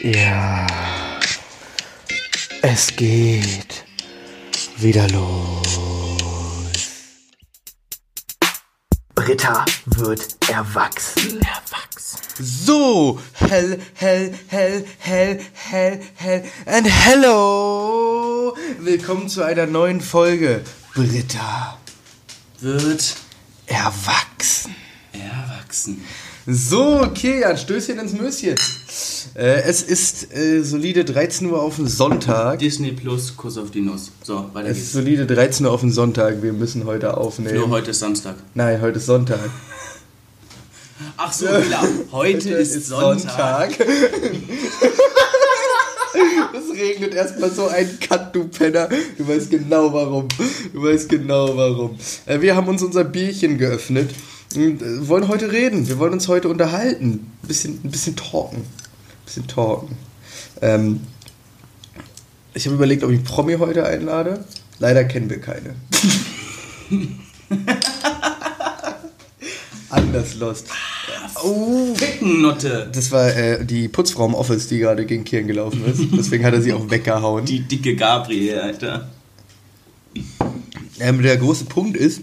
Ja, es geht wieder los. Britta wird erwachsen. Erwachsen. So, hell, hell, hell, hell, hell, hell and hello. Willkommen zu einer neuen Folge. Britta wird erwachsen. Erwachsen. So, okay, ein Stößchen ins Möschen. Äh, es ist äh, solide 13 Uhr auf den Sonntag. Disney Plus, Kuss auf die Nuss. So, weiter es geht's. Es ist solide 13 Uhr auf den Sonntag. Wir müssen heute aufnehmen. Nur heute ist Samstag. Nein, heute ist Sonntag. Ach so, klar. Heute, heute ist, ist, Sonntag. Sonntag. Es regnet erstmal so ein Cut, du Penner. Du weißt genau warum. Du weißt genau warum. Äh, wir haben uns unser Bierchen geöffnet und äh, wollen heute reden. Wir wollen uns heute unterhalten. Ein bisschen, ein bisschen talken bisschen talken. Ähm, ich habe überlegt, ob ich Promi heute einlade. Leider kennen wir keine. Anders lost. Oh, Fickennutte. Das war äh, die Putzfrau im Office, die gerade gegen Kieren gelaufen ist. Deswegen hat er sie auch weggehauen. Die dicke Gabriel, Alter. Ähm, der große Punkt ist,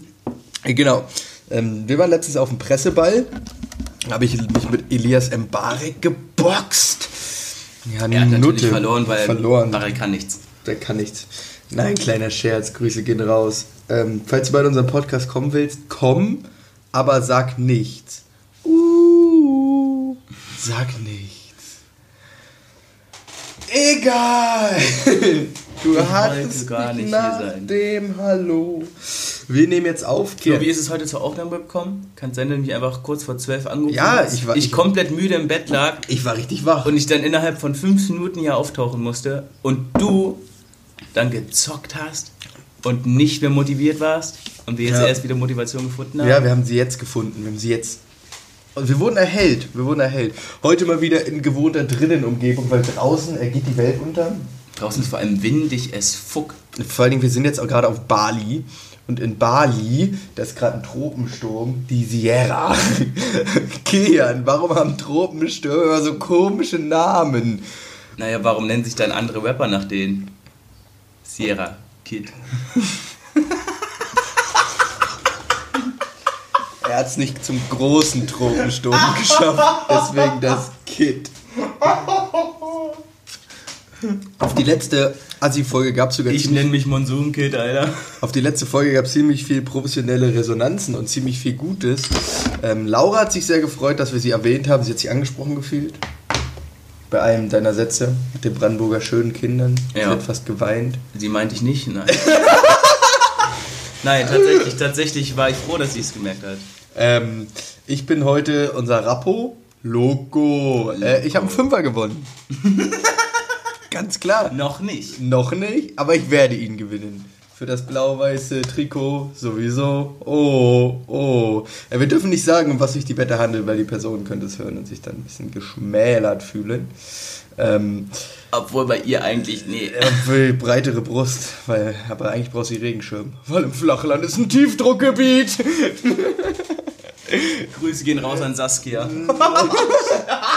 äh, genau, ähm, wir waren letztens auf dem Presseball habe ich mich Elias Mbarek geboxt. Ja, er hat Nutte. natürlich verloren, weil verloren. Mbarek kann nichts. Der kann nichts. Nein, kleiner Scherz, Grüße gehen raus. Ähm, falls du bei unserem Podcast kommen willst, komm, aber sag nichts. Uh, sag nichts. Egal. Du hattest gar nicht nach hier sein. dem Hallo. Wir nehmen jetzt auf. Flo, wie ist es heute zur Aufnahme gekommen? Kann sein, dass mich einfach kurz vor zwölf angerufen Ja, hast? ich war. Ich, ich komplett müde im Bett lag. Ich war richtig wach. Und ich dann innerhalb von fünf Minuten hier auftauchen musste. Und du dann gezockt hast und nicht mehr motiviert warst. Und wir jetzt ja. erst wieder Motivation gefunden haben. Ja, wir haben sie jetzt gefunden. Wir haben sie jetzt und wir wurden erhellt, wir wurden erhellt. Heute mal wieder in gewohnter Drinnenumgebung, weil draußen äh, geht die Welt unter. Draußen ist vor allem windig, es fuck. Vor allen Dingen, wir sind jetzt auch gerade auf Bali. Und in Bali, da ist gerade ein Tropensturm, die Sierra. Kian, warum haben Tropenstürme so komische Namen? Naja, warum nennen sich dann andere Rapper nach denen? Sierra Kid. er hat es nicht zum großen Tropensturm geschafft, deswegen das Kid. Auf die letzte Assi-Folge gab es sogar. Ich nenne mich Monsun-Kid, Alter. Auf die letzte Folge gab es ziemlich viel professionelle Resonanzen und ziemlich viel Gutes. Ähm, Laura hat sich sehr gefreut, dass wir sie erwähnt haben. Sie hat sich angesprochen gefühlt. Bei einem deiner Sätze mit den Brandenburger schönen Kindern. Ja. Sie hat fast geweint. Sie meinte ich nicht, nein. nein, tatsächlich, tatsächlich war ich froh, dass sie es gemerkt hat. Ähm, ich bin heute unser Rappo. Loco. Loco. Äh, ich habe einen Fünfer gewonnen. Ganz klar. Noch nicht. Noch nicht, aber ich werde ihn gewinnen. Für das blau-weiße Trikot sowieso. Oh, oh. Ja, wir dürfen nicht sagen, um was sich die Wette handelt, weil die Person könnte es hören und sich dann ein bisschen geschmälert fühlen. Ähm, Obwohl bei ihr eigentlich, nee. Obwohl breitere Brust, weil, aber eigentlich braucht sie Regenschirm. Weil im Flachland ist ein Tiefdruckgebiet. Grüße gehen raus an Saskia.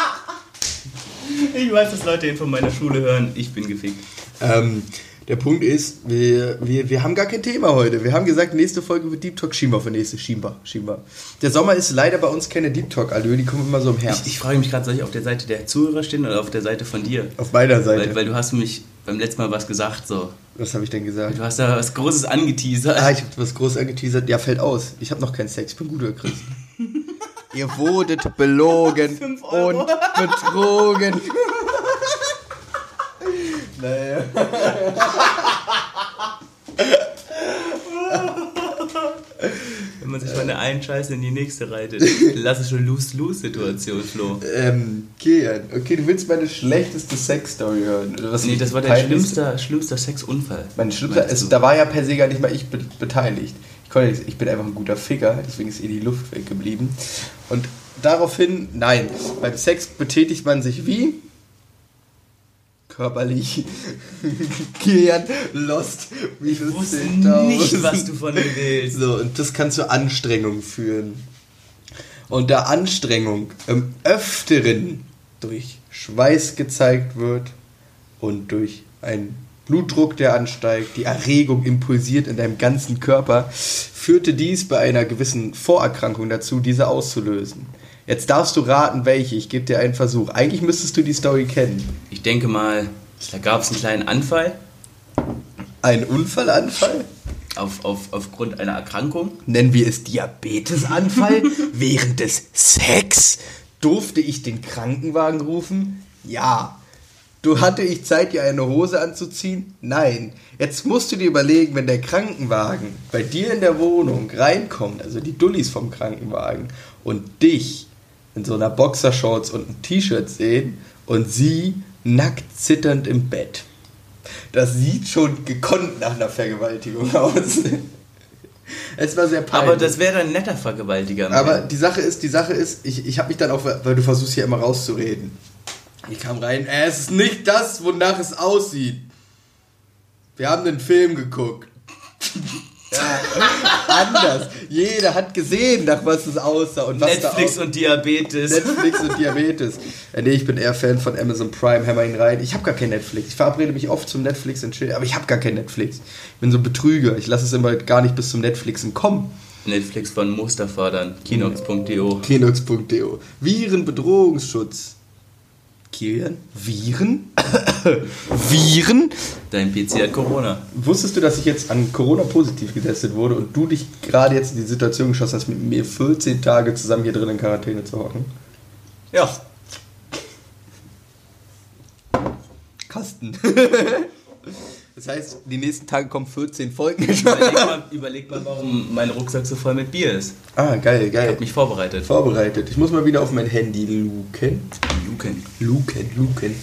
Ich weiß, dass Leute ihn von meiner Schule hören. Ich bin gefickt. Ähm, der Punkt ist, wir, wir, wir haben gar kein Thema heute. Wir haben gesagt, nächste Folge wird Deep Talk Schimba für nächste Schimba. Schimba. Der Sommer ist leider bei uns keine Deep Talk, Allö, die kommen immer so im Herbst. Ich, ich frage mich gerade, soll ich auf der Seite der Zuhörer stehen oder auf der Seite von dir? Auf meiner Seite. Weil, weil du hast mich beim letzten Mal was gesagt, so. Was habe ich denn gesagt? Du hast da was Großes angeteasert. Ah, ich habe was Großes angeteasert. Ja, fällt aus. Ich habe noch keinen Sex. Ich bin guter Christ. Ihr wurdet belogen und betrogen. Naja. Wenn man sich von der einen Scheiße in die nächste reitet. Lass es schon Lose-Lose-Situation, Flo. Ähm, okay, okay, du willst meine schlechteste Sex-Story hören. Was nee, das war der schlimmste, schlimmste Sexunfall. Mein schlimmster, es, da war ja per se gar nicht mal ich be beteiligt. Ich, konnte, ich bin einfach ein guter Ficker, deswegen ist ihr die Luft weggeblieben. Und daraufhin, nein, beim Sex betätigt man sich wie? Körperlich. Kian Lost. Wie ich wusste nicht, was du von mir willst. So, und das kann zu Anstrengung führen. Und da Anstrengung im Öfteren durch Schweiß gezeigt wird und durch einen Blutdruck, der ansteigt, die Erregung impulsiert in deinem ganzen Körper, führte dies bei einer gewissen Vorerkrankung dazu, diese auszulösen. Jetzt darfst du raten, welche. Ich gebe dir einen Versuch. Eigentlich müsstest du die Story kennen. Ich denke mal, da gab es einen kleinen Anfall Ein Unfallanfall? auf, auf, aufgrund einer Erkrankung. Nennen wir es Diabetesanfall? Während des Sex? Durfte ich den Krankenwagen rufen? Ja. Du hatte ich Zeit, dir eine Hose anzuziehen? Nein. Jetzt musst du dir überlegen, wenn der Krankenwagen bei dir in der Wohnung reinkommt, also die Dullis vom Krankenwagen, und dich in so einer Boxershorts und einem T-Shirt sehen und sie nackt zitternd im Bett. Das sieht schon gekonnt nach einer Vergewaltigung aus. Es war sehr peinlich. Aber das wäre ein netter Vergewaltiger. Aber die Sache ist, die Sache ist, ich, ich habe mich dann auch, weil du versuchst hier immer rauszureden. Ich kam rein, es ist nicht das, wonach es aussieht. Wir haben den Film geguckt. Ja, anders. Jeder hat gesehen, nach was es aussah und was Netflix da und Diabetes. Netflix und Diabetes. Äh, nee, ich bin eher Fan von Amazon Prime, hammer ihn rein. Ich habe gar kein Netflix. Ich verabrede mich oft zum Netflix und chill, aber ich habe gar kein Netflix. Ich bin so ein Betrüger. Ich lasse es immer gar nicht bis zum Netflixen kommen. Netflix von Mustafa dann. Kinox.de. Kenox.de. Virenbedrohungsschutz. Kilian? Viren? Viren? Dein PC hat Corona. Wusstest du, dass ich jetzt an Corona positiv getestet wurde und du dich gerade jetzt in die Situation geschossen hast, mit mir 14 Tage zusammen hier drin in Quarantäne zu hocken? Ja. Kasten. Das heißt, die nächsten Tage kommen 14 Folgen. Überleg mal, überleg mal, warum mein Rucksack so voll mit Bier ist. ah, geil, Ich geil. habe mich vorbereitet. Vorbereitet. Ich muss mal wieder auf mein Handy luken. Luken. Luken, luken.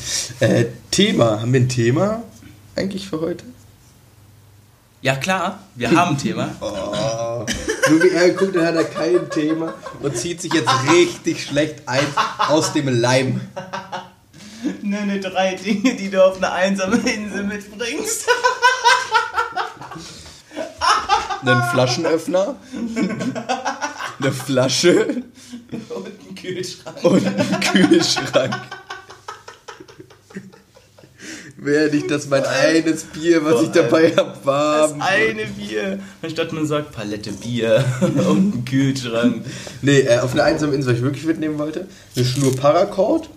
Äh, Thema. Haben wir ein Thema eigentlich für heute? Ja klar, wir haben ein Thema. Oh. Nur wie er guckt, dann hat er kein Thema und zieht sich jetzt richtig schlecht ein aus dem Leim. Nenne drei Dinge, die du auf eine einsame Insel mitbringst. Einen Flaschenöffner, eine Flasche Und einen Kühlschrank. und einen Kühlschrank. Wäre nicht das mein eines Bier, was ich dabei habe, Das warm. eine Bier. Anstatt man sagt Palette Bier und einen Kühlschrank. Nee, äh, auf einer einsamen Insel, was ich wirklich mitnehmen wollte. Eine Schnur Paracord,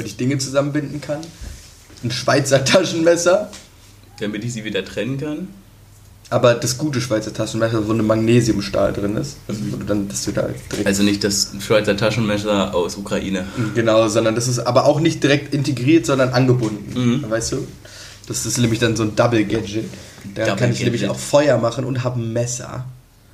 damit ich Dinge zusammenbinden kann. Ein Schweizer Taschenmesser, Damit ich sie wieder trennen kann. aber das gute Schweizer Taschenmesser, wo eine Magnesiumstahl drin ist. Also, du dann, dass du da direkt. Also nicht das Schweizer Taschenmesser aus Ukraine. genau, sondern das ist aber auch nicht direkt integriert, sondern angebunden. Mhm. Weißt du? Das ist nämlich dann so ein Double Gadget. Da Double kann ich nämlich Gadget. auch Feuer machen und habe ein Messer.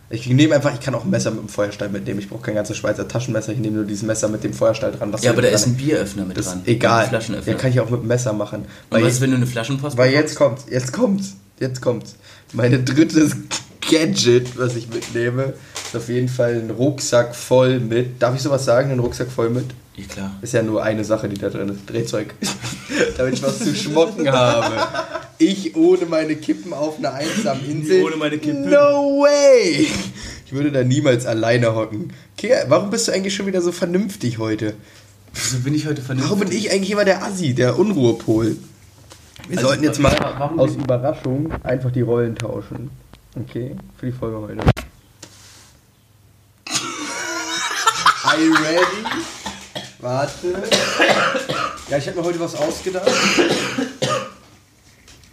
Ich nehme einfach, ich kann auch ein Messer mit dem Feuerstahl mitnehmen. Ich brauche kein ganzes Schweizer Taschenmesser, ich nehme nur dieses Messer mit dem Feuerstahl dran. was Ja, aber da ist ein Bieröffner mit Das dran. egal. Ja, kann ich auch mit dem Messer machen. Und Weil, was ist, wenn du eine Flaschenpost weil bekommst? jetzt kommt's, jetzt kommt's, jetzt kommt's. Meine drittes Gadget, was ich mitnehme, ist auf jeden Fall ein Rucksack voll mit. Darf ich sowas sagen? Ein Rucksack voll mit? Ja, klar. Ist ja nur eine Sache, die da drin ist. Drehzeug. Damit ich was zu schmocken habe. Ich ohne meine Kippen auf einer einsamen Insel. Ohne meine Kippen. No way! Ich würde da niemals alleine hocken. Kea, warum bist du eigentlich schon wieder so vernünftig heute? Wieso bin ich heute vernünftig? Warum bin ich eigentlich immer der Assi, der Unruhepol? Wir Also, sollten jetzt mal aus Überraschung einfach die Rollen tauschen. Okay, für die Folge heute. Are you ready? Warte. Ja, ich habe mir heute was ausgedacht.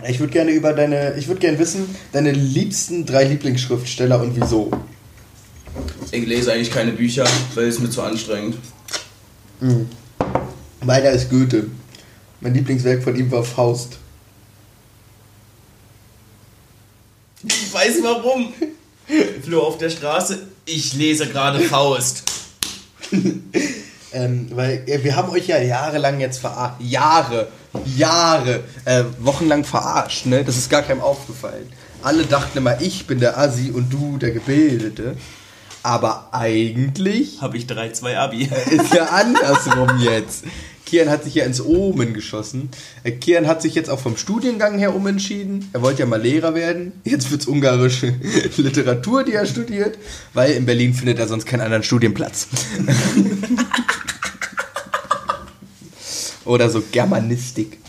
Ich würde gerne über deine, ich würde gerne wissen, deine liebsten drei Lieblingsschriftsteller und wieso. Ich lese eigentlich keine Bücher, weil es mir zu anstrengend. Meiner ist Goethe. Mein Lieblingswerk von ihm war Faust. Ich weiß warum. Flo auf der Straße, ich lese gerade Faust. Ähm, weil äh, wir haben euch ja jahrelang jetzt verarscht. Jahre, Jahre, äh, wochenlang verarscht, ne? Das ist gar keinem aufgefallen. Alle dachten immer, ich bin der Assi und du der Gebildete. Aber eigentlich Habe ich 3-2 Abi. ist ja andersrum jetzt. Kian hat sich ja ins Omen geschossen. Äh, Kian hat sich jetzt auch vom Studiengang her umentschieden. Er wollte ja mal Lehrer werden. Jetzt wird's ungarische Literatur, die er studiert, weil in Berlin findet er sonst keinen anderen Studienplatz. Oder so Germanistik.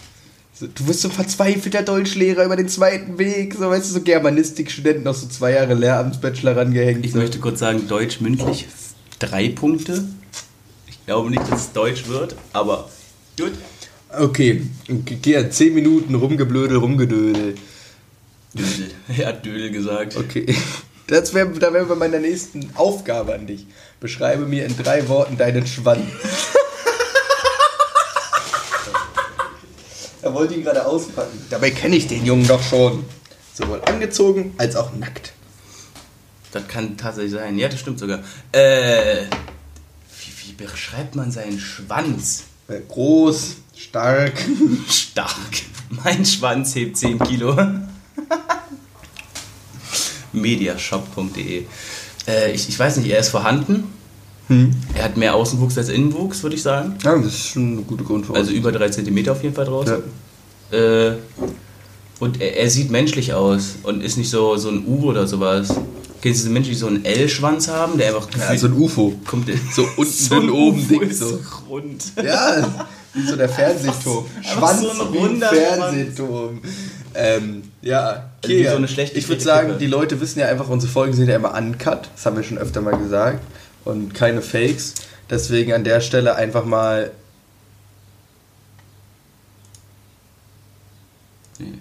So, du wirst so ein verzweifelter Deutschlehrer über den zweiten Weg. So, weißt du, so Germanistik-Studenten noch so zwei Jahre Lehramtsbachelor rangehängt. Ich so. möchte kurz sagen, Deutsch mündlich drei Punkte. Ich glaube nicht, dass es Deutsch wird, aber gut. Okay, geh 10 Minuten rumgeblödel, rumgedödel. Dödel. Er hat Dödel gesagt. Okay. Das wär, da wären wir bei meiner nächsten Aufgabe an dich. Beschreibe mir in drei Worten deinen Schwanz. wollte ihn gerade auspacken. Dabei kenne ich den Jungen doch schon. Sowohl angezogen als auch nackt. Das kann tatsächlich sein. Ja, das stimmt sogar. Äh, wie, wie beschreibt man seinen Schwanz? Äh, Groß, stark. Stark. Mein Schwanz hebt 10 Kilo. Mediashop.de. Äh, ich, ich weiß nicht, er ist vorhanden. Er hat mehr Außenwuchs als Innenwuchs, würde ich sagen. Ja, das ist schon eine gute Grundvoraussetzung. Also über 3 cm auf jeden Fall draus. Ja. Äh, und er, er sieht menschlich aus und ist nicht so, so ein U oder sowas. Kennst du diese Menschen, die so einen L-Schwanz haben, der einfach Ja, so ein UFO. kommt So unten so ein oben UFO dick so. rund. Ja, wie so der Fernsehturm. Schwanz so ein wie runder Fernsehturm. Ähm, ja, Also wie so eine schlecht ich würde sagen, Kippe. die Leute wissen ja einfach, unsere Folgen sind ja immer uncut. Das haben wir schon öfter mal gesagt. Und keine Fakes. Deswegen an der Stelle einfach mal. Nee.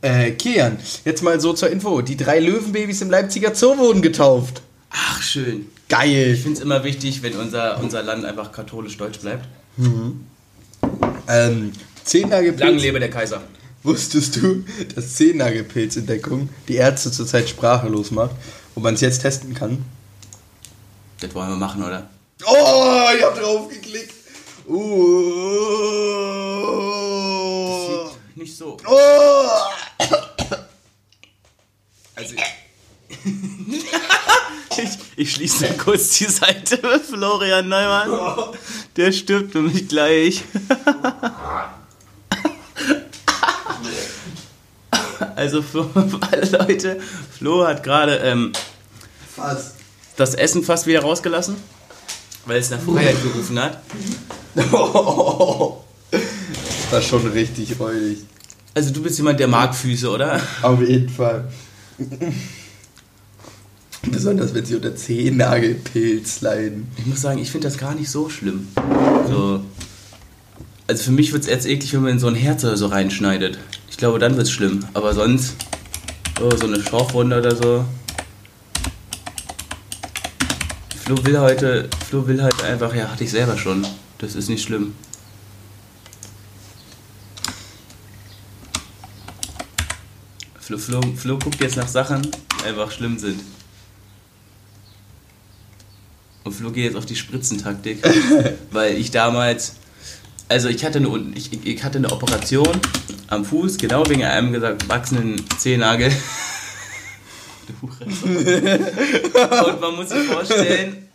Äh, Kian, jetzt mal so zur Info. Die drei Löwenbabys im Leipziger Zoo wurden getauft. Ach, schön. Geil. Ich finde es immer wichtig, wenn unser, unser Land einfach katholisch-deutsch bleibt. Ähm, Zehnnagelpilz. Lang lebe der Kaiser. Wusstest du, dass Zehnnagelpilzentdeckung die Ärzte zurzeit sprachlos macht und man es jetzt testen kann? Das wollen wir machen, oder? Oh, ich hab drauf geklickt. Uh. So. Oh. Also. ich, ich schließe mal kurz die Seite mit Florian Neumann. Der stirbt für mich gleich. Also für alle Leute, Flo hat gerade ähm, das Essen fast wieder rausgelassen, weil es nach Freiheit gerufen hat. Das war schon richtig räudig. Also du bist jemand, der mag Füße, oder? Auf jeden Fall. Besonders wenn sie unter Zehnnagelpilz leiden. Ich muss sagen, ich finde das gar nicht so schlimm. So. Also für mich wird es jetzt eklig, wenn man in so ein Herz oder so reinschneidet. Ich glaube, dann wird es schlimm. Aber sonst, oh, so eine Schorfwunde oder so. Flo will heute, Flo will halt einfach, ja, hatte ich selber schon. Das ist nicht schlimm. Flo, Flo, Flo guckt jetzt nach Sachen, die einfach schlimm sind. Und Flo geht jetzt auf die Spritzentaktik, weil ich damals, also ich hatte eine, ich, ich hatte eine Operation am Fuß, genau wegen einem gesagt wachsenden Zehennagel. Und man muss sich vorstellen,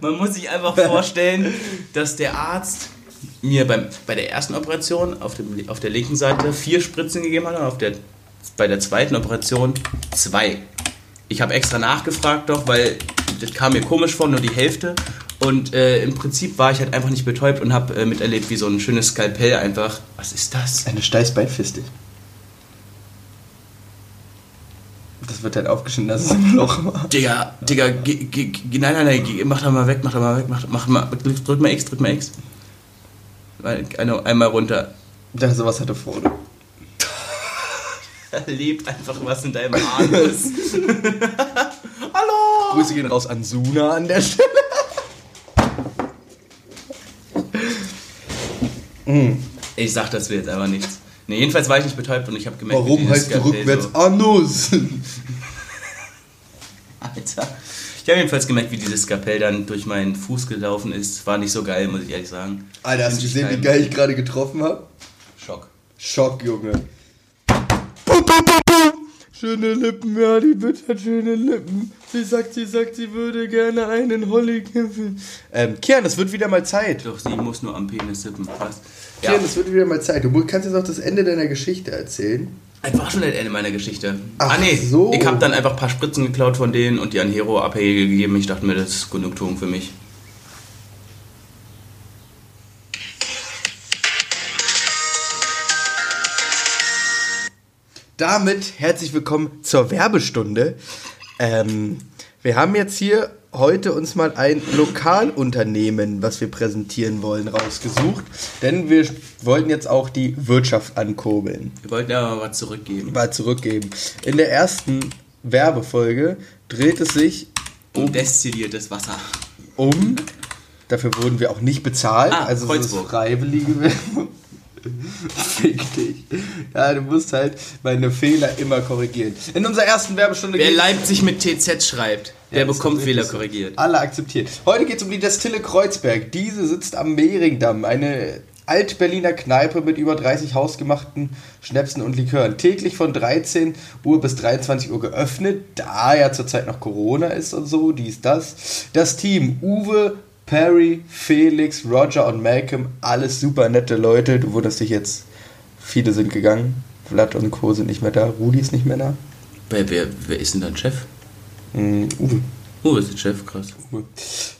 man muss sich einfach vorstellen, dass der Arzt mir beim, bei der ersten Operation auf, dem, auf der linken Seite vier Spritzen gegeben hat und auf der, bei der zweiten Operation zwei. Ich habe extra nachgefragt doch, weil das kam mir komisch vor, nur die Hälfte. Und äh, im Prinzip war ich halt einfach nicht betäubt und habe äh, miterlebt, wie so ein schönes Skalpell einfach. Was ist das? Eine Steißbeinfiste. Das wird halt aufgeschnitten, dass es ein Loch war. Digga, Digga, nein, nein, nein, mach da mal weg, mach da mal weg, mach, mach mal, drück mal X, drück mal X. Eine, einmal runter. Ich dachte, sowas hatte vorne. Da lebt einfach was in deinem Anus. Hallo! Grüße gehen raus an Suna an der Stelle. Ich sag das wird jetzt einfach nichts. Nee, jedenfalls war ich nicht betäubt und ich habe gemerkt, Warum heißt du rückwärts So, Anus? Alter. Ich habe jedenfalls gemerkt, wie dieses Skalpell dann durch meinen Fuß gelaufen ist. War nicht so geil, muss ich ehrlich sagen. Alter, hast du gesehen, wie geil ich gerade getroffen habe? Schock. Schock, Junge. Bum, bum, bum, bum. Schöne Lippen, ja, die Bitch hat schöne Lippen. Sie sagt, sie sagt, sie würde gerne einen Holly kämpfen. Ähm, Kian, es wird wieder mal Zeit. Doch, sie muss nur am Penis sippen. Was? Kian, Ja, es wird wieder mal Zeit. Du kannst jetzt auch das Ende deiner Geschichte erzählen einfach schon das Ende meiner Geschichte. Ach ah, nee, so. ich habe dann einfach ein paar Spritzen geklaut von denen und die an Hero abhegel gegeben. Ich dachte mir, das ist Konjunktur für mich. Damit herzlich willkommen zur Werbestunde. Ähm, wir haben jetzt hier heute uns mal ein Lokalunternehmen, was wir präsentieren wollen, rausgesucht. Denn wir wollten jetzt auch die Wirtschaft ankurbeln. Wir wollten aber mal was zurückgeben. Mal zurückgeben. In der ersten Werbefolge dreht es sich Um destilliertes Wasser. um. Dafür wurden wir auch nicht bezahlt. Ah, also Kreuzburg. freiwillige Werbung. Fick dich. Ja, du musst halt meine Fehler immer korrigieren. In unserer ersten Werbestunde Wer Leipzig mit TZ schreibt, der Ja, bekommt Fehler so. korrigiert. Alle akzeptiert. Heute geht es um die Destille Kreuzberg. Diese sitzt am Mehringdamm, eine Alt-Berliner Kneipe mit über 30 hausgemachten Schnäpsen und Likören. Täglich von 13 Uhr bis 23 Uhr geöffnet, da ja zurzeit noch Corona ist und so, dies, das. Das Team Uwe, Perry, Felix, Roger und Malcolm, alles super nette Leute. Du wunderst dich jetzt, viele sind gegangen. Vlad und Co. sind nicht mehr da, Rudi ist nicht mehr da. Wer, wer, wer ist denn dein Chef? Mm, Uwe. Oh, ist der Chef, krass.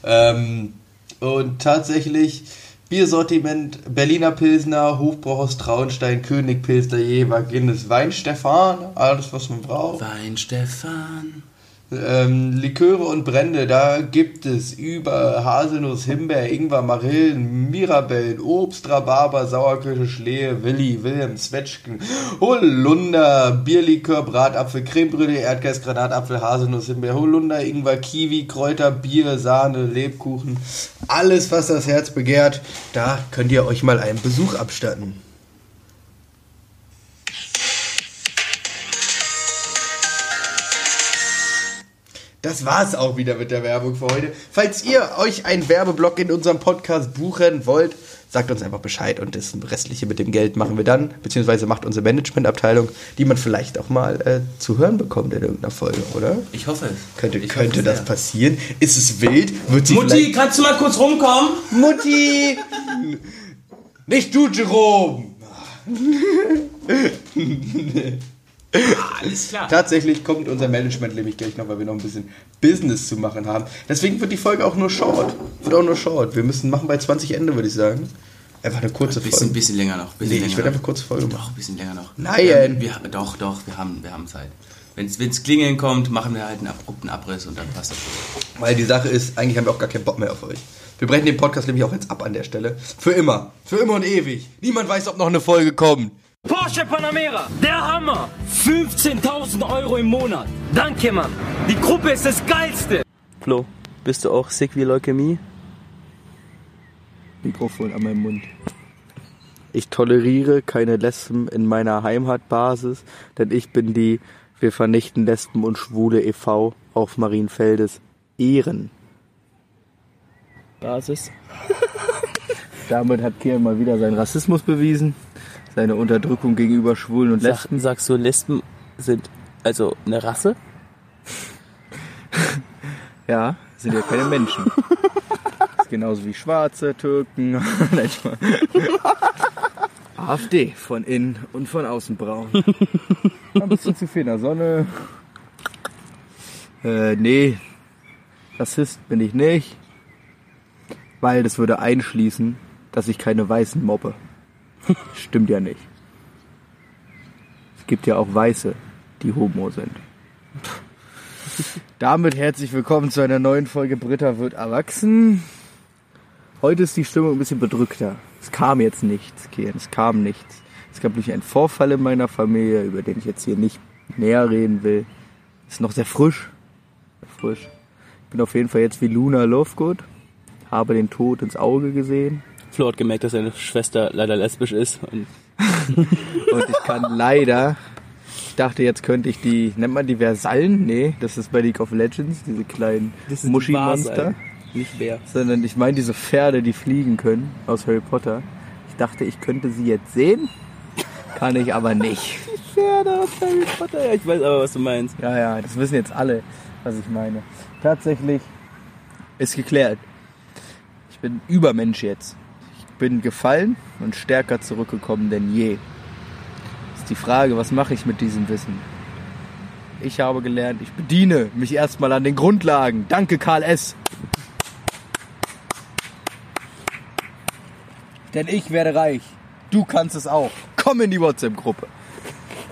Ähm, und tatsächlich Biersortiment Berliner Pilsner, Hofbrauhaus Traunstein, König Pilsner, Jever, Guinness, Wein Stefan, alles was man braucht. Wein Stefan. Ähm, Liköre und Brände, da gibt es über Haselnuss, Himbeer, Ingwer, Marillen, Mirabellen, Obst, Rhabarber, Sauerkirsche, Schlehe, Willi, Wilhelm, Zwetschgen, Holunder, Bierlikör, Bratapfel, Cremebrûlée, Erdgeist, Granatapfel, Haselnuss, Himbeer, Holunder, Ingwer, Kiwi, Kräuter, Bier, Sahne, Lebkuchen. Alles, was das Herz begehrt, da könnt ihr euch mal einen Besuch abstatten. Das war's auch wieder mit der Werbung für heute. Falls ihr euch einen Werbeblock in unserem Podcast buchen wollt, sagt uns einfach Bescheid und das Restliche mit dem Geld machen wir dann, beziehungsweise macht unsere Managementabteilung, die man vielleicht auch mal äh, zu hören bekommt in irgendeiner Folge, oder? Ich hoffe es. Könnte, ich könnte das sehr. passieren? Ist es wild? Wird sie Mutti, kannst du mal kurz rumkommen? Mutti! Nicht du, Jerome! Alles klar. Tatsächlich kommt unser Management nämlich gleich noch, weil wir noch ein bisschen Business zu machen haben. Deswegen wird die Folge auch nur short. Wird auch nur short. Wir müssen machen bei 20 Ende, würde ich sagen. Einfach eine kurze Ein bisschen, Folge. bisschen länger noch. Bisschen Nee, länger ich würde noch. einfach kurze Folge Doch, machen. ein bisschen länger noch. Nein. Ähm, wir, doch, doch, wir haben, wir haben Zeit. Wenn es klingeln kommt, machen wir halt einen abrupten Abriss und dann passt das. Weil die Sache ist, eigentlich haben wir auch gar keinen Bock mehr auf euch. Wir brechen den Podcast nämlich auch jetzt ab an der Stelle. Für immer. Für immer und ewig. Niemand weiß, ob noch eine Folge kommt. Porsche Panamera, der Hammer. 15.000 Euro im Monat. Danke, Mann. Die Gruppe ist das Geilste. Flo, bist du auch sick wie Leukämie? Mikrofon an meinem Mund. Ich toleriere keine Lesben in meiner Heimatbasis, denn ich bin die Wir vernichten Lesben und Schwule e.V. auf Marienfeldes Ehren. Basis. Damit hat Kiel mal wieder seinen Rassismus bewiesen, seine Unterdrückung gegenüber Schwulen und Sag, Lesben. sagst du, Lesben sind also eine Rasse? Ja, sind ja keine Menschen. Das ist genauso wie Schwarze, Türken. AfD, von innen und von außen braun. Ein bisschen zu viel in der Sonne. Äh, nee, Rassist bin ich nicht. Weil das würde einschließen, dass ich keine Weißen mobbe. Stimmt ja nicht. Es gibt ja auch Weiße, die homo sind. Damit herzlich willkommen zu einer neuen Folge Britta wird erwachsen. Heute ist die Stimmung ein bisschen bedrückter. Es kam jetzt nichts, Kian, es kam nichts. Es gab nämlich einen Vorfall in meiner Familie, über den ich jetzt hier nicht näher reden will. Ist noch sehr frisch. Sehr frisch. Ich bin auf jeden Fall jetzt wie Luna Lovegood. Habe den Tod ins Auge gesehen. Flo hat gemerkt, dass seine Schwester leider lesbisch ist. Und Und ich kann leider, ich dachte jetzt könnte ich die, nennt man die Versallen? Nee, das ist bei League of Legends, diese kleinen Muschi-Monster. Nicht wer. Sondern ich meine diese Pferde, die fliegen können aus Harry Potter. Ich dachte, ich könnte sie jetzt sehen, kann ich aber nicht. Pferde aus Harry Potter. Ja, ich weiß aber, was du meinst. Ja, ja, das wissen jetzt alle, was ich meine. Tatsächlich ist geklärt. Ich bin Übermensch jetzt. Bin gefallen und stärker zurückgekommen denn je. Ist die Frage, was mache ich mit diesem Wissen? Ich habe gelernt, ich bediene mich erstmal an den Grundlagen. Danke, Karl S. Denn ich werde reich. Du kannst es auch. Komm in die WhatsApp-Gruppe.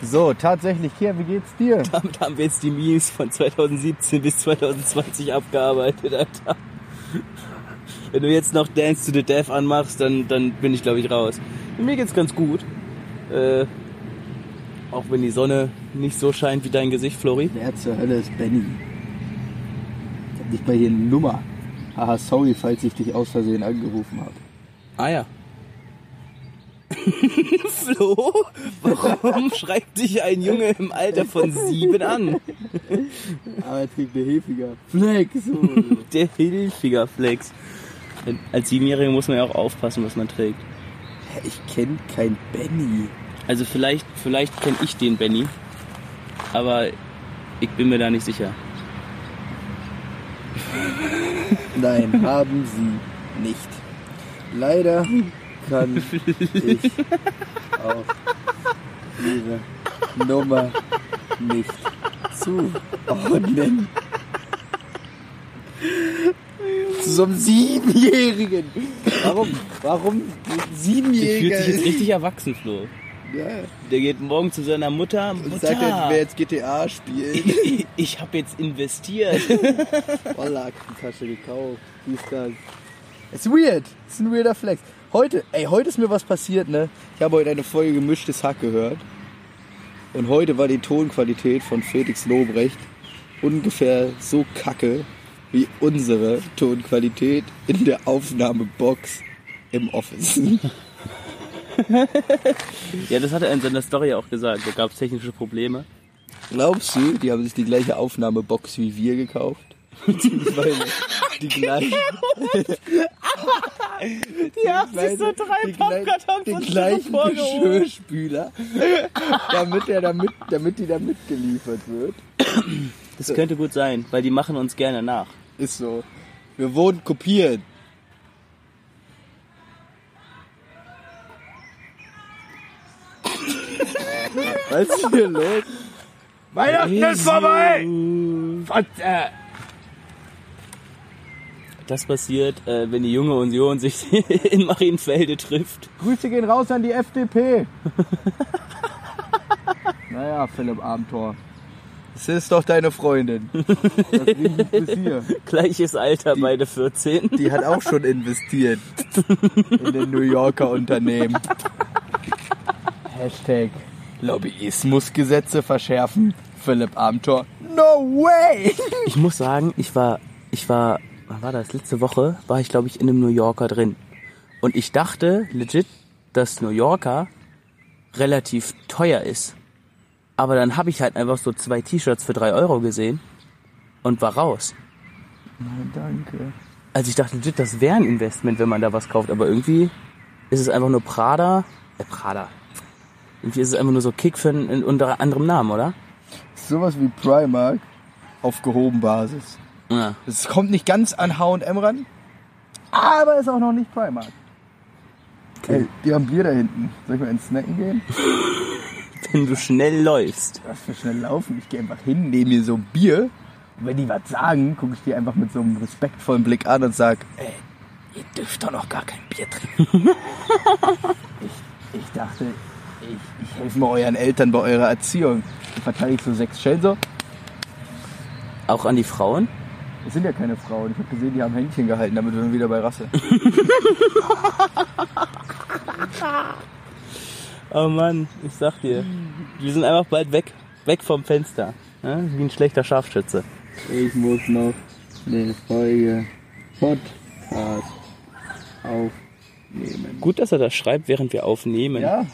So, tatsächlich, Kier, wie geht's dir? Damit haben wir jetzt die Memes von 2017 bis 2020 abgearbeitet, Alter. Wenn du jetzt noch Dance to the Death anmachst, dann, dann bin ich, glaube ich, raus. Mir geht's ganz gut. Äh, auch wenn die Sonne nicht so scheint wie dein Gesicht, Flori. Wer zur Hölle ist Benny? Ich hab nicht mal hier eine Nummer. Haha, sorry, falls ich dich aus Versehen angerufen habe. Ah ja. Flo, warum schreibt dich ein Junge im Alter von sieben an? Aber er trägt eine Hefiger. Flex. Der Hilfiger Flex. Als Siebenjähriger muss man ja auch aufpassen, was man trägt. ich kenn kein Benny. Also vielleicht, vielleicht kenne ich den Benny, aber ich bin mir da nicht sicher. Nein, haben sie nicht. Leider kann ich auch ihre Nummer nicht zuordnen. So einem Siebenjährigen. Warum? Warum Der fühlt sich jetzt richtig erwachsen, Flo. Ja. Der geht morgen zu seiner Mutter. Und Mutter, sagt, er will jetzt GTA spielen. ich, ich habe jetzt investiert. Voller Aktentasche gekauft. Dies, das. Ist weird. Ist ein weirder Flex. Heute, ey, heute ist mir was passiert, ne? Ich habe heute eine Folge gemischtes Hack gehört. Und heute war die Tonqualität von Felix Lobrecht ungefähr so kacke wie unsere Tonqualität in der Aufnahmebox im Office. ja, das hat er in seiner Story auch gesagt. Da gab es technische Probleme. Glaubst du, die haben sich die gleiche Aufnahmebox wie wir gekauft? Beziehungsweise die gleiche. Die haben sich so drei Pappkartons Den und gleichen vorgehoben. Geschirrspüler, damit, er damit, damit die da mitgeliefert wird. Das könnte gut sein, weil die machen uns gerne nach. Ist so. Wir wurden kopiert. Was ist hier los? Weihnachten ist vorbei! Das passiert, äh, wenn die junge Union sich in Marienfelde trifft. Grüße gehen raus an die FDP. naja, Philipp Abenteuer. Das ist doch deine Freundin. Das riecht bis hier. Gleiches Alter, beide 14. Die hat auch schon investiert in den New Yorker Unternehmen. Hashtag Lobbyismusgesetze verschärfen. Philipp Amthor. No way! Ich muss sagen, ich war, ich war, wann war das? Letzte Woche war ich, glaube ich, in einem New Yorker drin. Und ich dachte legit, dass New Yorker relativ teuer ist. Aber dann habe ich halt einfach so zwei T-Shirts für drei Euro gesehen und war raus. Danke. Also ich dachte legit, das wäre ein Investment, wenn man da was kauft. Aber irgendwie ist es einfach nur Prada. Äh, Prada. Irgendwie ist es einfach nur so Kick für einen, unter anderem Namen, oder? Sowas wie Primark auf gehoben Basis. Ja. Es kommt nicht ganz an H&M ran, aber ist auch noch nicht Primark. Ey, die haben Bier da hinten. Soll ich mal ins Snacken gehen? Wenn du schnell läufst. Was für schnell laufen. Ich gehe einfach hin, nehme mir so ein Bier. Und wenn die was sagen, gucke ich die einfach mit so einem respektvollen Blick an und sag, ey, ihr dürft doch noch gar kein Bier trinken. ich, ich dachte, ich, ich helfe mal euren Eltern bei eurer Erziehung. Dann verteile ich so sechs Schellen so. Auch an die Frauen? Das sind ja keine Frauen. Ich habe gesehen, die haben Händchen gehalten, damit wir wieder bei Rasse. Oh Mann, ich sag dir. Wir sind einfach bald weg. Weg vom Fenster. Ja? Wie ein schlechter Scharfschütze. Ich muss noch eine Folge Podcast aufnehmen. Gut, dass er das schreibt, während wir aufnehmen. Ja,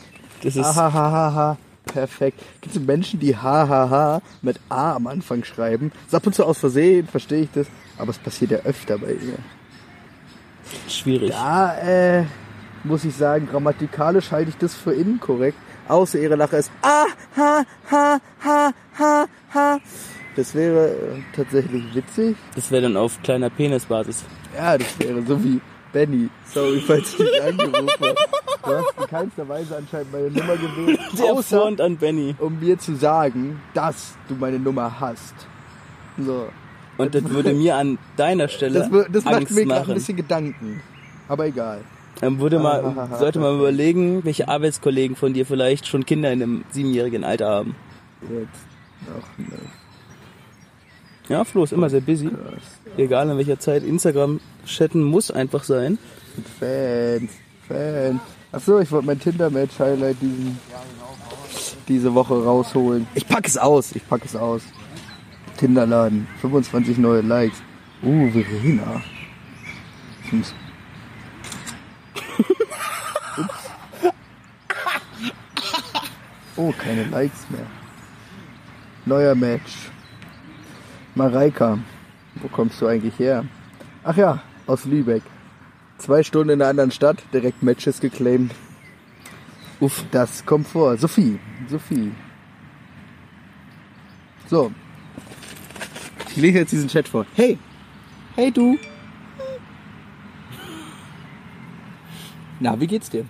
Das ist. Ahahaha. Perfekt. Gibt es Menschen, die hahaha mit A am Anfang schreiben? Das ist ab und zu aus Versehen, verstehe ich das. Aber es passiert ja öfter bei ihr. schwierig. Da, äh, muss ich sagen, grammatikalisch halte ich das für inkorrekt. Außer ihre Lache ist ah, ha, ha, ha, ha, ha. Das wäre äh, tatsächlich witzig. Das wäre dann auf kleiner Penisbasis. Ja, das wäre so wie Benny. Sorry, falls ich dich angerufen habe. Du hast in keinster Weise anscheinend meine Nummer gewählt. Der Außer, Front an Benny. um mir zu sagen, dass du meine Nummer hast. So. Und das würde mir an deiner Stelle Das, das macht Angst mir gerade ein bisschen Gedanken. Aber egal. Dann würde mal, sollte man überlegen, welche Arbeitskollegen von dir vielleicht schon Kinder in einem siebenjährigen Alter haben. Jetzt noch nicht. Ja, Flo ist immer sehr busy. Egal in welcher Zeit. Instagram chatten muss einfach sein. Fans, Fans. Achso, ich wollte mein Tinder-Match-Highlight diesen, diese Woche rausholen. Ich pack es aus, ich pack es aus. Tinderladen, 25 neue Likes. Uh, Verena. Ich muss- Oh, keine Likes mehr. Neuer Match. Mareika, wo kommst du eigentlich her? Ach ja, aus Lübeck. Zwei Stunden in einer anderen Stadt, direkt Matches geclaimed. Uff, das kommt vor. Sophie, Sophie. So. Ich lese jetzt diesen Chat vor. Hey, hey du. Na, wie geht's dir?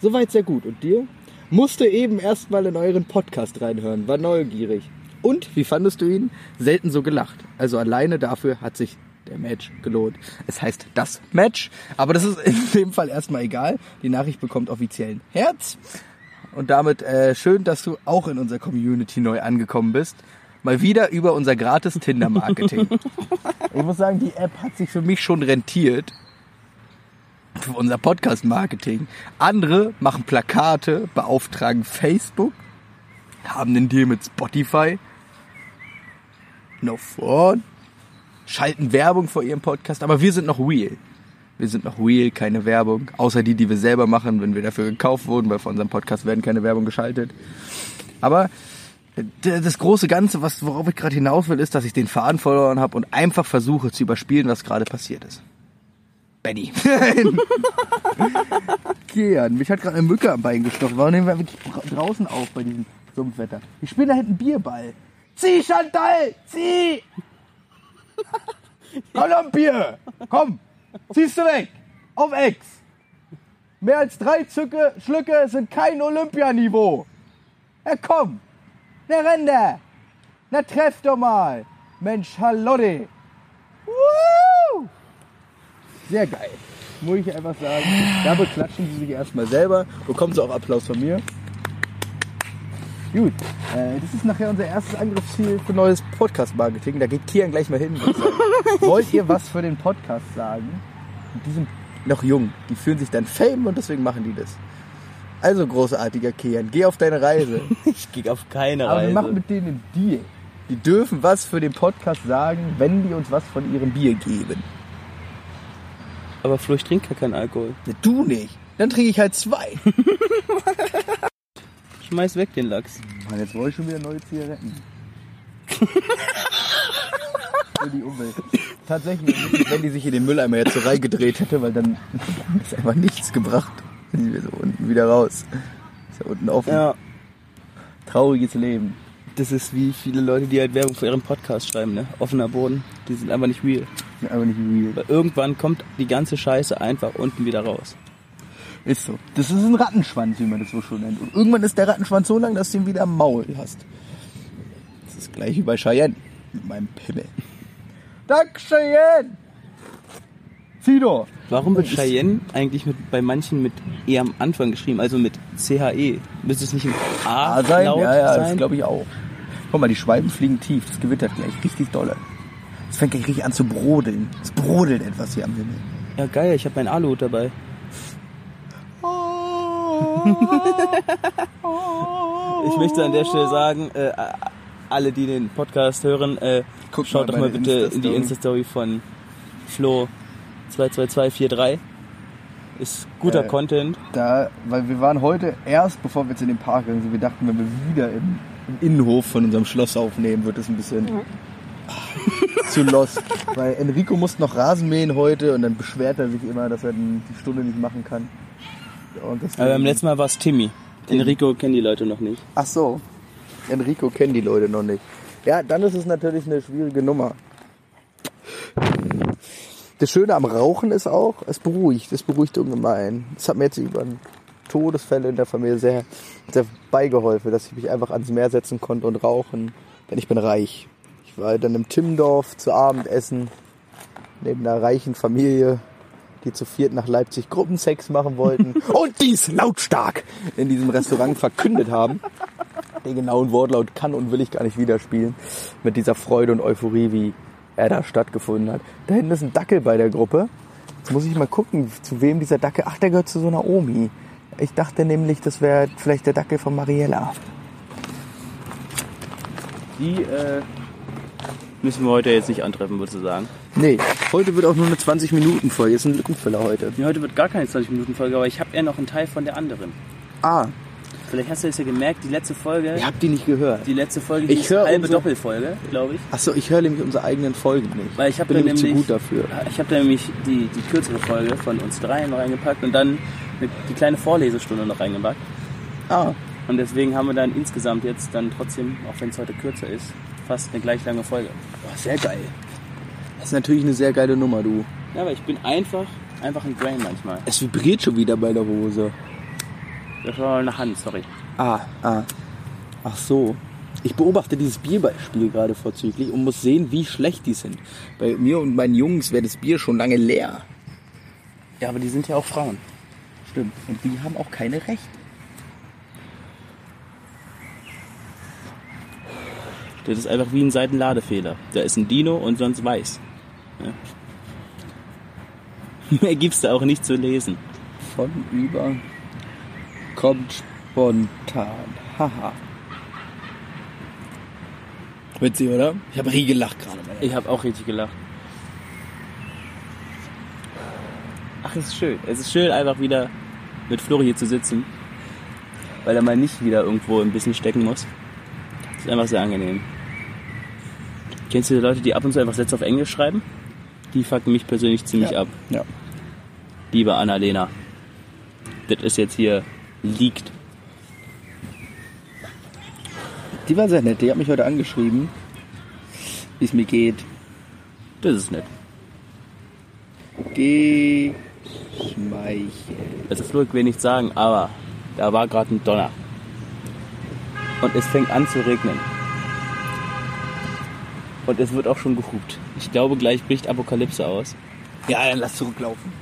Soweit sehr gut. Und dir? Musste eben erstmal in euren Podcast reinhören, war neugierig. Und, wie fandest du ihn? Selten so gelacht. Also alleine dafür hat sich der Match gelohnt. Es heißt das Match, aber das ist in dem Fall erstmal egal. Die Nachricht bekommt offiziellen Herz. Und damit äh, schön, dass du auch in unserer Community neu angekommen bist. Mal wieder über unser gratis Tinder-Marketing. ich muss sagen, die App hat sich für mich schon rentiert. Für unser Podcast-Marketing. Andere machen Plakate, beauftragen Facebook, haben einen Deal mit Spotify. No fun. Schalten Werbung vor ihrem Podcast, aber wir sind noch real. Wir sind noch real, keine Werbung. Außer die, die wir selber machen, wenn wir dafür gekauft wurden, weil vor unserem Podcast werden keine Werbung geschaltet. Aber das große Ganze, was, worauf ich gerade hinaus will, ist, dass ich den Faden verloren habe und einfach versuche zu überspielen, was gerade passiert ist. Benny. Kian, mich hat gerade eine Mücke am Bein gestochen. Warum nehmen wir wirklich dra- draußen auf bei diesem Sumpfwetter? Ich spiele da hinten Bierball. Zieh, Chantal! Zieh! Komm, noch ein Bier! Komm! Ziehst du weg! Auf Ex! Mehr als drei Zücke, Schlücke sind kein Olympianiveau! Ja, komm! Na, renn da! Na, treff doch mal! Mensch, Hallotte! Sehr geil. Muss ich einfach sagen. Da beklatschen sie sich erstmal selber. Bekommen sie auch Applaus von mir. Gut, äh, das ist nachher unser erstes Angriffsziel für neues Podcast-Marketing. Da geht Kian gleich mal hin. Wollt ihr was für den Podcast sagen? Die sind noch jung. Die fühlen sich dann Fame und deswegen machen die das. Also großartiger Kian, geh auf deine Reise. Ich gehe auf keine Aber wir Reise. machen mit denen einen Deal. Die dürfen was für den Podcast sagen, wenn die uns was von ihrem Bier geben. Aber Flo, ich trinke gar keinen Alkohol. Ne, Du nicht. Dann trinke ich halt zwei. Schmeiß weg den Lachs. Mann, jetzt wollte ich schon wieder neue Zigaretten. Für die Umwelt. Tatsächlich, wenn die sich in den Mülleimer jetzt so reingedreht hätte, weil dann ist einfach nichts gebracht. Dann sind wir so unten wieder raus. Ist ja unten offen. Ja, Trauriges Leben. Das ist wie viele Leute, die halt Werbung für ihren Podcast schreiben, ne? Offener Boden. Die sind einfach nicht real. Aber nicht real. Weil irgendwann kommt die ganze Scheiße einfach unten wieder raus. Ist so. Das ist ein Rattenschwanz, wie man das so schon nennt. Und irgendwann ist der Rattenschwanz so lang, dass du ihn wieder am Maul hast. Das ist gleich wie bei Cheyenne. Mit meinem Pimmel. Dank Cheyenne! Sido! Warum wird Cheyenne eigentlich mit, bei manchen mit E am Anfang geschrieben, also mit CHE? Müsste es nicht im A, A sein? laut Ja, ja, das sein? glaube ich auch. Guck mal, die Schwalben fliegen tief. Das gewittert gleich richtig dolle. Es fängt gleich richtig an zu brodeln. Es brodelt etwas hier am Himmel. ja, geil, ich habe meinen Aluhut dabei. Ich möchte an der Stelle sagen, äh, alle, die den Podcast hören, äh, schaut mal doch mal bitte in die Insta-Story. Von Flo 22243. Ist guter Äh, Content. Da, weil wir waren heute erst, bevor wir jetzt in den Park gegangen sind, wir dachten, wenn wir wieder im, im Innenhof von unserem Schloss aufnehmen, wird es ein bisschen zu lost. Weil Enrico muss noch Rasen mähen heute und dann beschwert er sich immer, dass er die Stunde nicht machen kann. Aber beim letzten Mal war es Timmy. Enrico kennen die Leute noch nicht. Ach so. Enrico kennen die Leute noch nicht. Ja, dann ist es natürlich eine schwierige Nummer. Das Schöne am Rauchen ist auch, es beruhigt, es beruhigt ungemein. Das hat mir jetzt über Todesfälle in der Familie sehr, sehr beigeholfen, dass ich mich einfach ans Meer setzen konnte und rauchen, denn ich bin reich. Ich war dann im Timmendorf zu Abendessen, neben einer reichen Familie, die zu viert nach Leipzig Gruppensex machen wollten und dies lautstark in diesem Restaurant verkündet haben. Den genauen Wortlaut kann und will ich gar nicht widerspielen. Mit dieser Freude und Euphorie, wie er da stattgefunden hat. Da hinten ist ein Dackel bei der Gruppe. Jetzt muss ich mal gucken, zu wem dieser Dackel. Ach, der gehört zu so einer Omi. Ich dachte nämlich, das wäre vielleicht der Dackel von Mariella. Die äh, müssen wir heute jetzt nicht antreffen, würdest du sagen. Nee, heute wird auch nur eine 20-Minuten-Folge. Ist ein Lückenfüller heute. Nee, heute wird gar keine 20-Minuten-Folge, aber ich habe ja noch einen Teil von der anderen. Ah, Vielleicht hast du es ja gemerkt, die letzte Folge, ihr habt die nicht gehört. die letzte Folge Ich höre halbe unsere- Doppelfolge, glaube ich. Achso, ich höre nämlich unsere eigenen Folgen nicht. Weil ich habe nämlich nämlich zu gut dafür. Ich habe da nämlich die, die kürzere Folge von uns dreien reingepackt und dann die kleine Vorlesestunde noch reingepackt. Ah, Und deswegen haben wir dann insgesamt jetzt dann trotzdem, auch wenn es heute kürzer ist, fast eine gleich lange Folge. boah, sehr geil. Das ist natürlich eine sehr geile Nummer, du. Ja, aber ich bin einfach, einfach ein Brain manchmal. Es vibriert schon wieder bei der Hose. Das war eine Hand, sorry. Ah, ah. Ach so. Ich beobachte dieses Bierbeispiel gerade vorzüglich und muss sehen, wie schlecht die sind. Bei mir und meinen Jungs wäre das Bier schon lange leer. Ja, aber die sind ja auch Frauen. Stimmt. Und die haben auch keine Rechte. Das ist einfach wie ein Seitenladefehler. Da ist ein Dino und sonst weiß. Ja. Mehr gibt's da auch nicht zu lesen. Von über kommt spontan. Haha. Witzig, oder? Ich habe rie gelacht gerade. Ich habe auch richtig gelacht. Ach, es ist schön. Es ist schön, einfach wieder mit Flori hier zu sitzen. Weil er mal nicht wieder irgendwo ein bisschen stecken muss. Das ist einfach sehr angenehm. Kennst du die Leute, die ab und zu einfach Sätze auf Englisch schreiben? Die fucken mich persönlich ziemlich Ja. ab. Ja. Liebe Annalena. Das ist jetzt hier liegt. Die war sehr nett. Die hat mich heute angeschrieben, wie es mir geht. Das ist nett. Geschmeichelt. Also Flo, ich will nichts sagen, aber da war gerade ein Donner. Und es fängt an zu regnen. Und es wird auch schon gehupt. Ich glaube, gleich bricht Apokalypse aus. Ja, dann lass zurücklaufen.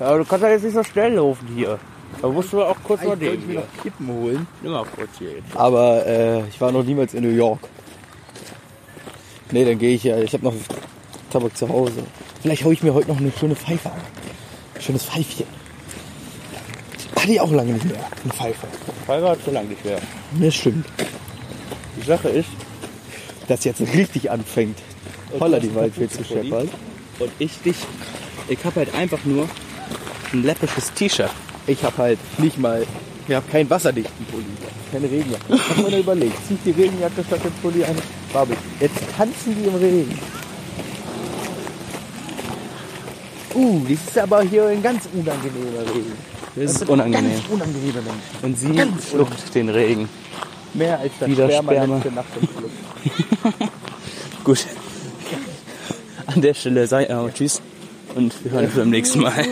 Ja, du kannst ja jetzt nicht so schnell laufen hier. Da musst du auch kurz mal Eigentlich wollte ich den mir noch Kippen holen. Nimm mal kurz hier jetzt. Aber äh, ich war noch niemals in New York. Nee, dann gehe ich ja. Ich habe noch Tabak zu Hause. Vielleicht hole ich mir heute noch eine schöne Pfeife an. Ein schönes Pfeifchen. Hatte ich auch lange nicht mehr. Eine Pfeife. Feuer hat so lange nicht mehr. Das stimmt. Die Sache ist, Dass jetzt richtig anfängt. Holla die Waldfee zu scheppern. und ich dich, ich habe halt einfach nur ein läppisches T-Shirt. Ich habe halt nicht mal, ich habe keinen wasserdichten Pulli. Keine Regenjacke. Ich habe mir überlegt, zieh die Regenjacke statt dem Pulli an. Babbel. Jetzt tanzen die im Regen. Uh, das ist aber hier ein ganz unangenehmer Regen. Das ist unangenehm. Ganz unangenehme Menschen. Und sie Ganz schluckt den Regen. Mehr als das Wieder Sperma, Sperma. letzte Nacht im Club. Gut. An der Stelle sei auch tschüss und wir hören uns beim nächsten Mal.